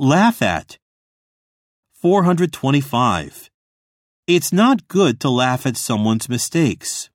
Laugh at. 425. It's not good to laugh at someone's mistakes.